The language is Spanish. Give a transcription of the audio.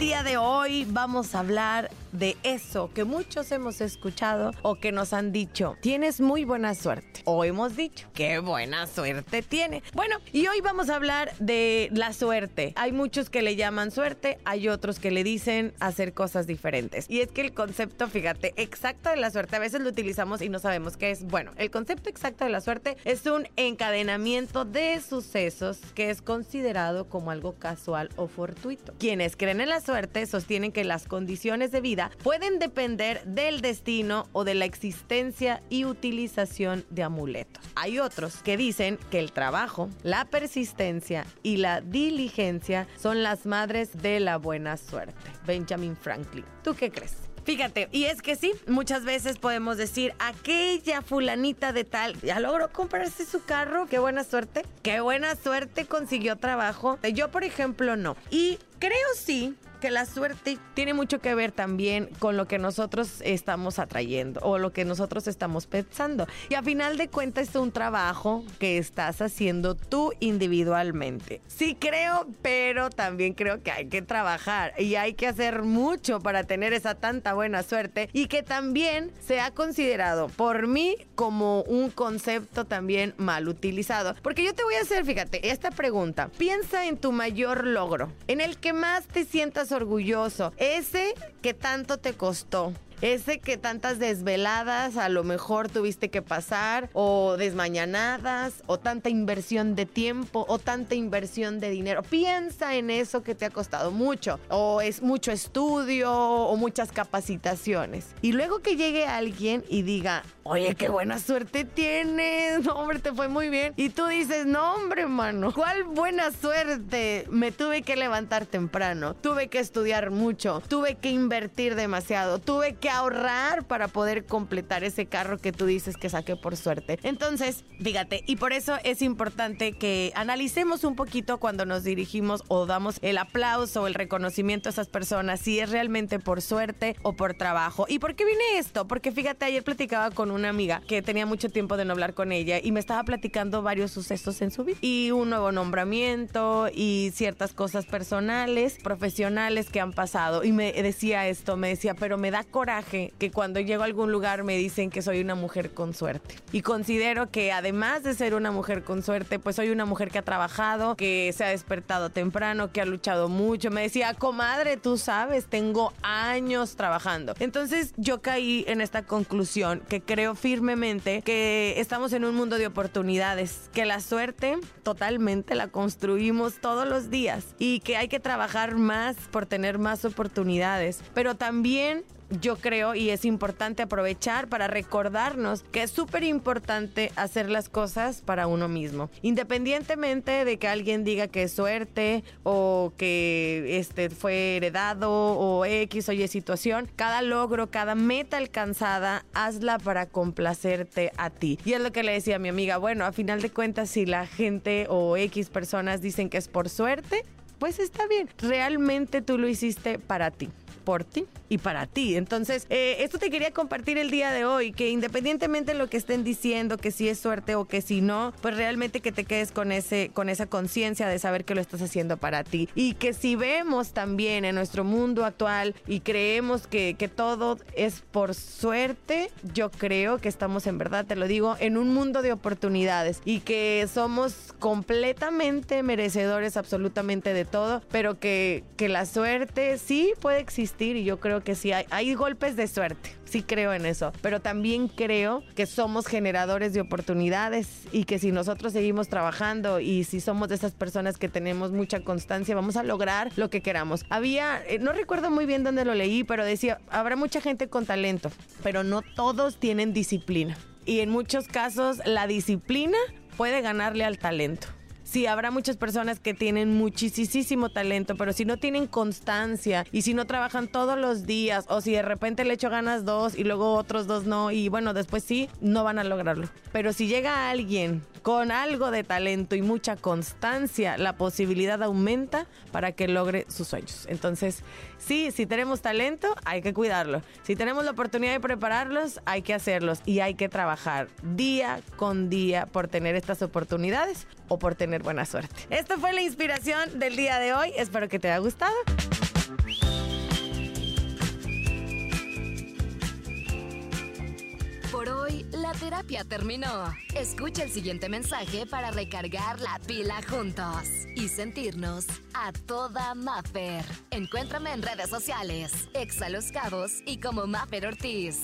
Día de hoy vamos a hablar de eso que muchos hemos escuchado o que nos han dicho, tienes muy buena suerte. O hemos dicho, qué buena suerte tiene. Bueno, y hoy vamos a hablar de la suerte. Hay muchos que le llaman suerte, hay otros que le dicen hacer cosas diferentes. Y es que el concepto, fíjate, exacto de la suerte, a veces lo utilizamos y no sabemos qué es. Bueno, el concepto exacto de la suerte es un encadenamiento de sucesos que es considerado como algo casual o fortuito. Quienes creen en la suerte sostienen que las condiciones de vida pueden depender del destino o de la existencia y utilización de amuletos. Hay otros que dicen que el trabajo, la persistencia y la diligencia son las madres de la buena suerte. Benjamin Franklin. ¿Tú qué crees? Fíjate, y es que sí, muchas veces podemos decir, aquella fulanita de tal ya logró comprarse su carro, qué buena suerte, qué buena suerte consiguió trabajo. Yo, por ejemplo, no. Y creo sí que la suerte tiene mucho que ver también con lo que nosotros estamos atrayendo o lo que nosotros estamos pensando. Y a final de cuentas es un trabajo que estás haciendo tú individualmente. Sí creo, pero también creo que hay que trabajar y hay que hacer mucho para tener esa tanta buena suerte y que también se ha considerado por mí como un concepto también mal utilizado. Porque yo te voy a hacer, fíjate, esta pregunta. Piensa en tu mayor logro, en el que más te sientas orgulloso, ese que tanto te costó, ese que tantas desveladas a lo mejor tuviste que pasar, o desmañanadas, o tanta inversión de tiempo, o tanta inversión de dinero. Piensa en eso que te ha costado mucho, o es mucho estudio, o muchas capacitaciones. Y luego que llegue alguien y diga, oye, qué buena suerte tienes, hombre, te fue muy bien. Y tú dices, no, hombre, mano, ¿cuál buena suerte? Me tuve que levantar temprano, tuve que estudiar mucho, tuve que invertir demasiado, tuve que ahorrar para poder completar ese carro que tú dices que saqué por suerte. Entonces, fíjate, y por eso es importante que analicemos un poquito cuando nos dirigimos o damos el aplauso o el reconocimiento a esas personas, si es realmente por suerte o por trabajo. ¿Y por qué viene esto? Porque fíjate, ayer platicaba con una amiga que tenía mucho tiempo de no hablar con ella y me estaba platicando varios sucesos en su vida y un nuevo nombramiento y ciertas cosas personales, profesionales que han pasado. Y me decía esto, me decía, pero me da coraje que cuando llego a algún lugar me dicen que soy una mujer con suerte. Y considero que además de ser una mujer con suerte, pues soy una mujer que ha trabajado, que se ha despertado temprano, que ha luchado mucho. Me decía, comadre, tú sabes, tengo años trabajando. Entonces yo caí en esta conclusión que creo firmemente que estamos en un mundo de oportunidades, que la suerte totalmente la construimos todos los días y que hay que trabajar más por tener más oportunidades, pero también yo creo y es importante aprovechar para recordarnos que es súper importante hacer las cosas para uno mismo. Independientemente de que alguien diga que es suerte o que este fue heredado o X o Y situación, cada logro, cada meta alcanzada, hazla para complacerte a ti. Y es lo que le decía a mi amiga, bueno, a final de cuentas si la gente o X personas dicen que es por suerte, pues está bien. Realmente tú lo hiciste para ti por ti y para ti. Entonces, eh, esto te quería compartir el día de hoy, que independientemente de lo que estén diciendo, que si es suerte o que si no, pues realmente que te quedes con ese, con esa conciencia de saber que lo estás haciendo para ti. Y que si vemos también en nuestro mundo actual y creemos que, que todo es por suerte, yo creo que estamos en verdad, te lo digo, en un mundo de oportunidades y que somos completamente merecedores absolutamente de todo, pero que, que la suerte sí puede existir y yo creo que sí hay, hay golpes de suerte, sí creo en eso, pero también creo que somos generadores de oportunidades y que si nosotros seguimos trabajando y si somos de esas personas que tenemos mucha constancia, vamos a lograr lo que queramos. Había, eh, no recuerdo muy bien dónde lo leí, pero decía, habrá mucha gente con talento, pero no todos tienen disciplina. Y en muchos casos la disciplina puede ganarle al talento sí, habrá muchas personas que tienen muchísimo talento, pero si no tienen constancia y si no trabajan todos los días o si de repente le echo ganas dos y luego otros dos no y bueno, después sí, no van a lograrlo. Pero si llega alguien con algo de talento y mucha constancia, la posibilidad aumenta para que logre sus sueños. Entonces, sí, si tenemos talento, hay que cuidarlo. Si tenemos la oportunidad de prepararlos, hay que hacerlos y hay que trabajar día con día por tener estas oportunidades o por tener buena suerte. Esta fue la inspiración del día de hoy. Espero que te haya gustado. Por hoy, la terapia terminó. Escucha el siguiente mensaje para recargar la pila juntos y sentirnos a toda Maffer. Encuéntrame en redes sociales, Exa Los Cabos y como Maffer Ortiz.